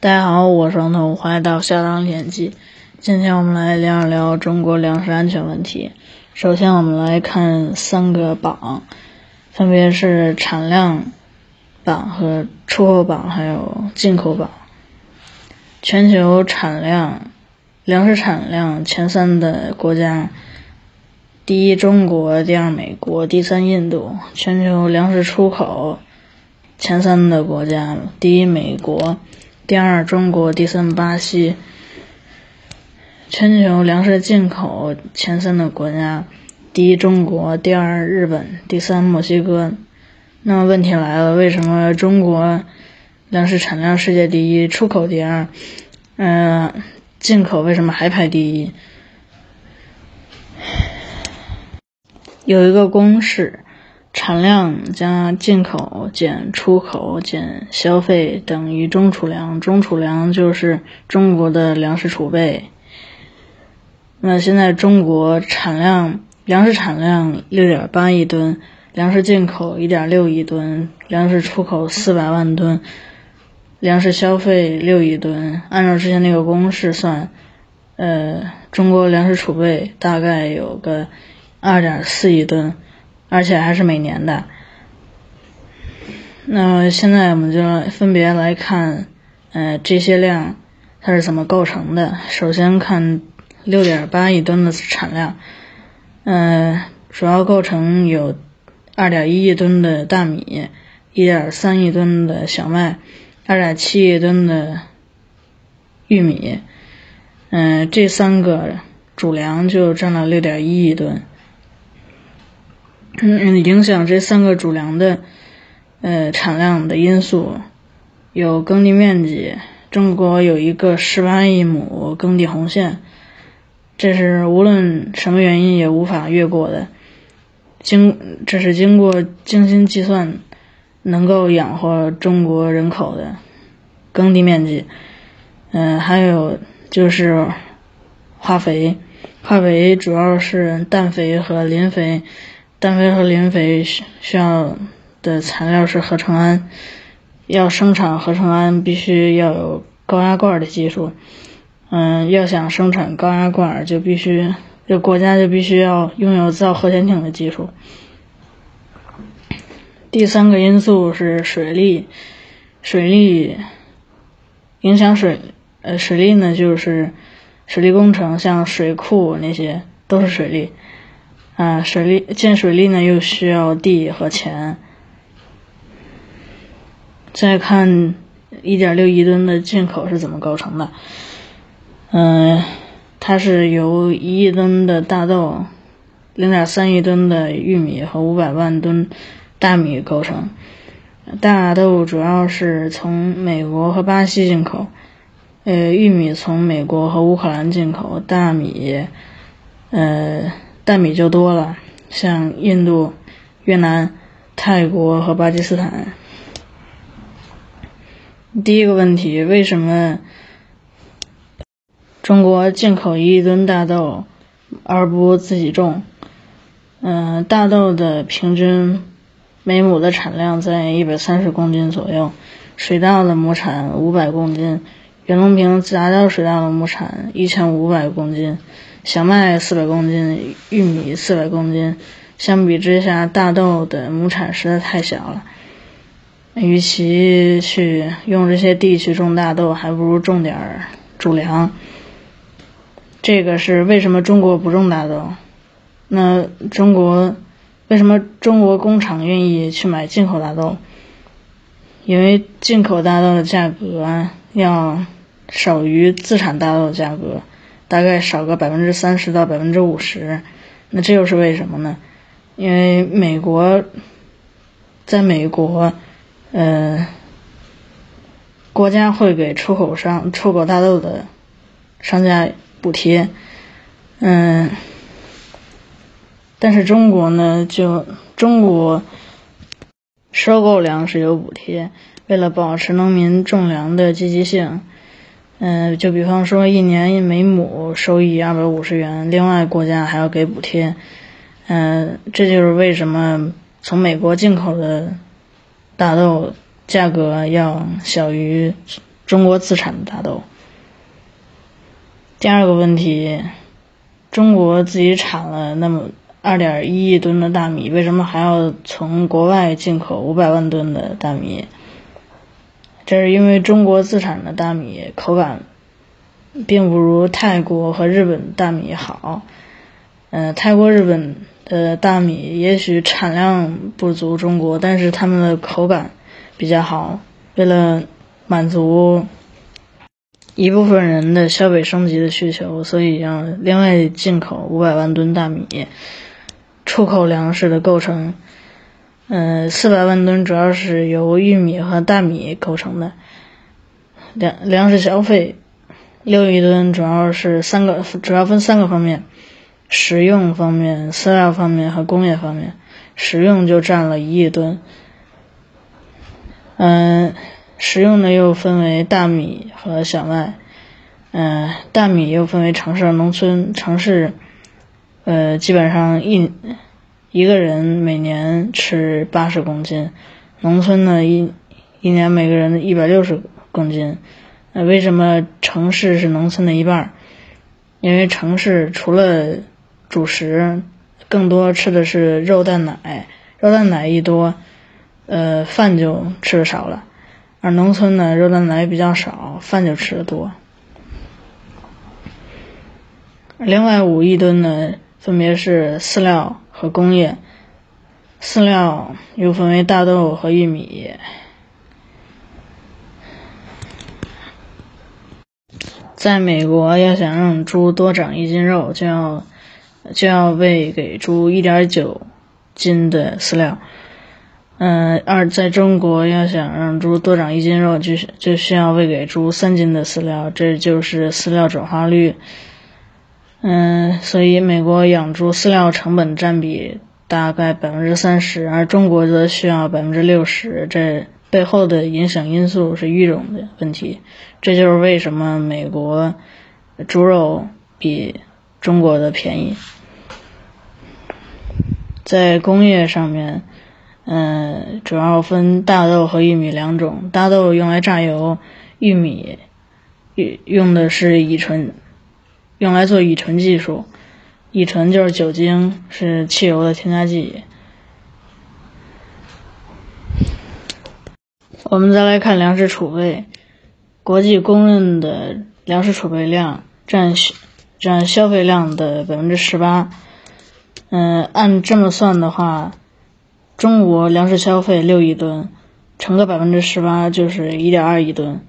大家好，我是王彤，欢迎到下当演记。今天我们来聊一聊中国粮食安全问题。首先，我们来看三个榜，分别是产量榜和出口榜，还有进口榜。全球产量，粮食产量前三的国家。第一，中国；第二，美国；第三，印度。全球粮食出口前三的国家：第一，美国；第二，中国；第三，巴西。全球粮食进口前三的国家：第一，中国；第二，日本；第三，墨西哥。那么问题来了，为什么中国粮食产量世界第一，出口第二，嗯，进口为什么还排第一？有一个公式：产量加进口减出口减消费等于中储粮。中储粮就是中国的粮食储备。那现在中国产量粮食产量六点八亿吨，粮食进口一点六亿吨，粮食出口四百万吨，粮食消费六亿吨。按照之前那个公式算，呃，中国粮食储备大概有个。二点四亿吨，而且还是每年的。那现在我们就分别来看，呃，这些量它是怎么构成的。首先看六点八亿吨的产量，嗯，主要构成有二点一亿吨的大米，一点三亿吨的小麦，二点七亿吨的玉米，嗯，这三个主粮就占了六点一亿吨。嗯，影响这三个主粮的呃产量的因素有耕地面积。中国有一个十八亿亩耕地红线，这是无论什么原因也无法越过的。经这是经过精心计算，能够养活中国人口的耕地面积。嗯，还有就是化肥，化肥主要是氮肥和磷肥。氮肥和磷肥需需要的材料是合成氨，要生产合成氨必须要有高压罐的技术。嗯，要想生产高压罐，就必须这国家就必须要拥有造核潜艇的技术。第三个因素是水利，水利影响水呃水利呢就是水利工程，像水库那些都是水利。啊，水利建水利呢，又需要地和钱。再看一点六亿吨的进口是怎么构成的？嗯，它是由一亿吨的大豆、零点三亿吨的玉米和五百万吨大米构成。大豆主要是从美国和巴西进口，呃，玉米从美国和乌克兰进口，大米，呃。大米就多了，像印度、越南、泰国和巴基斯坦。第一个问题，为什么中国进口一亿吨大豆而不自己种？嗯，大豆的平均每亩的产量在一百三十公斤左右，水稻的亩产五百公斤，袁隆平杂交水稻的亩产一千五百公斤。小麦四百公斤，玉米四百公斤，相比之下，大豆的亩产实在太小了。与其去用这些地去种大豆，还不如种点儿主粮。这个是为什么中国不种大豆？那中国为什么中国工厂愿意去买进口大豆？因为进口大豆的价格要少于自产大豆的价格。大概少个百分之三十到百分之五十，那这又是为什么呢？因为美国，在美国，呃，国家会给出口商出口大豆的商家补贴，嗯，但是中国呢，就中国收购粮食有补贴，为了保持农民种粮的积极性。嗯，就比方说一年每亩收益二百五十元，另外国家还要给补贴，嗯，这就是为什么从美国进口的大豆价格要小于中国自产的大豆。第二个问题，中国自己产了那么二点一亿吨的大米，为什么还要从国外进口五百万吨的大米？这是因为中国自产的大米口感并不如泰国和日本大米好。嗯，泰国、日本的大米也许产量不足中国，但是他们的口感比较好。为了满足一部分人的消费升级的需求，所以要另外进口五百万吨大米。出口粮食的构成，嗯，四百万吨主要是由玉米和大米构成的。粮粮食消费六亿吨主要是三个，主要分三个方面：食用方面、饲料方面和工业方面。食用就占了一亿吨。嗯。食用的又分为大米和小麦，嗯，大米又分为城市和农村。城市，呃，基本上一一个人每年吃八十公斤，农村呢一一年每个人一百六十公斤。那为什么城市是农村的一半？因为城市除了主食，更多吃的是肉蛋奶，肉蛋奶一多，呃，饭就吃的少了。而农村呢，肉蛋奶比较少，饭就吃的多。另外五亿吨呢，分别是饲料和工业。饲料又分为大豆和玉米。在美国，要想让猪多长一斤肉，就要就要喂给猪一点九斤的饲料。嗯，二在中国要想让猪多长一斤肉，就就需要喂给猪三斤的饲料，这就是饲料转化率。嗯，所以美国养猪饲料成本占比大概百分之三十，而中国则需要百分之六十。这背后的影响因素是育种的问题，这就是为什么美国猪肉比中国的便宜。在工业上面。嗯，主要分大豆和玉米两种。大豆用来榨油，玉米用的是乙醇，用来做乙醇技术。乙醇就是酒精，是汽油的添加剂。我们再来看粮食储备，国际公认的粮食储备量占占消费量的百分之十八。嗯，按这么算的话。中国粮食消费六亿吨，乘个百分之十八就是一点二亿吨。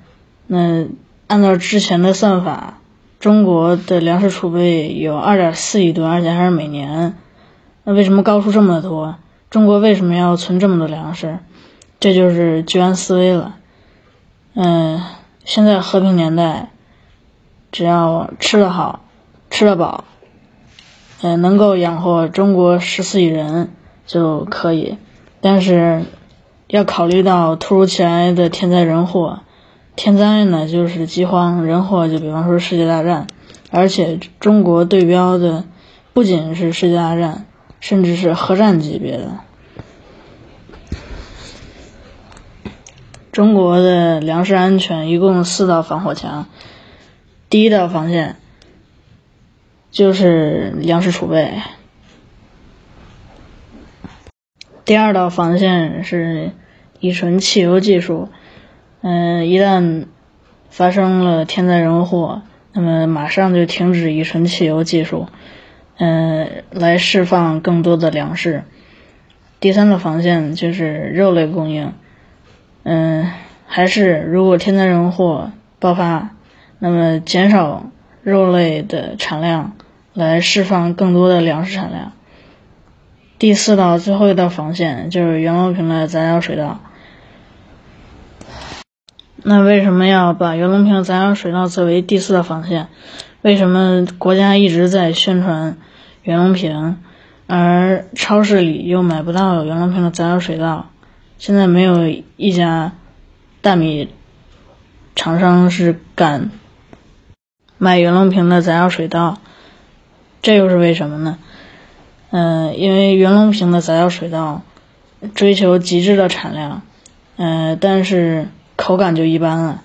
那按照之前的算法，中国的粮食储备有二点四亿吨，而且还是每年。那为什么高出这么多？中国为什么要存这么多粮食？这就是居安思危了。嗯，现在和平年代，只要吃得好，吃得饱，嗯，能够养活中国十四亿人。就可以，但是要考虑到突如其来的天灾人祸。天灾呢，就是饥荒；人祸就比方说世界大战。而且中国对标的不仅是世界大战，甚至是核战级别的。中国的粮食安全一共四道防火墙，第一道防线就是粮食储备。第二道防线是乙醇汽油技术，嗯，一旦发生了天灾人祸，那么马上就停止乙醇汽油技术，嗯，来释放更多的粮食。第三道防线就是肉类供应，嗯，还是如果天灾人祸爆发，那么减少肉类的产量，来释放更多的粮食产量。第四道最后一道防线就是袁隆平的杂交水稻。那为什么要把袁隆平的杂交水稻作为第四道防线？为什么国家一直在宣传袁隆平，而超市里又买不到袁隆平的杂交水稻？现在没有一家大米厂商是敢卖袁隆平的杂交水稻，这又是为什么呢？嗯，因为袁隆平的杂交水稻追求极致的产量，嗯，但是口感就一般了。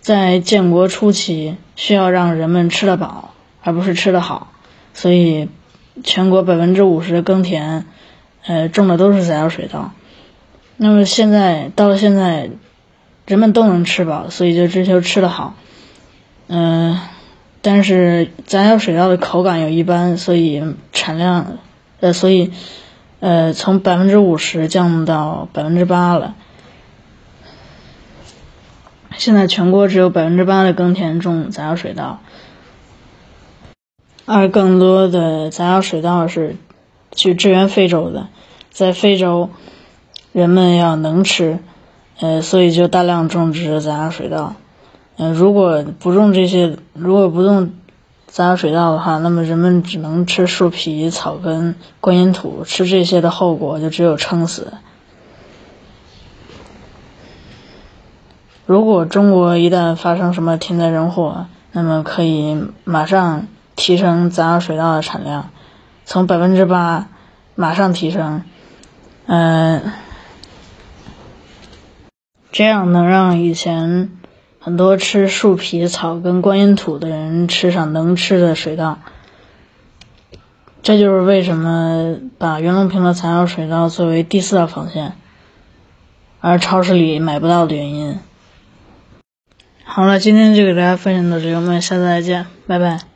在建国初期需要让人们吃得饱，而不是吃得好，所以全国百分之五十的耕田，呃，种的都是杂交水稻。那么现在到了现在，人们都能吃饱，所以就追求吃得好。嗯，但是杂交水稻的口感又一般，所以产量，呃，所以，呃，从百分之五十降到百分之八了。现在全国只有百分之八的耕田种杂交水稻，而更多的杂交水稻是去支援非洲的，在非洲。人们要能吃，呃，所以就大量种植杂交水稻。嗯，如果不种这些，如果不种杂交水稻的话，那么人们只能吃树皮、草根、观音土，吃这些的后果就只有撑死。如果中国一旦发生什么天灾人祸，那么可以马上提升杂交水稻的产量，从百分之八马上提升，嗯。这样能让以前很多吃树皮、草根、观音土的人吃上能吃的水稻。这就是为什么把袁隆平的杂交水稻作为第四道防线，而超市里买不到的原因。好了，今天就给大家分享到这里，我们下次再见，拜拜。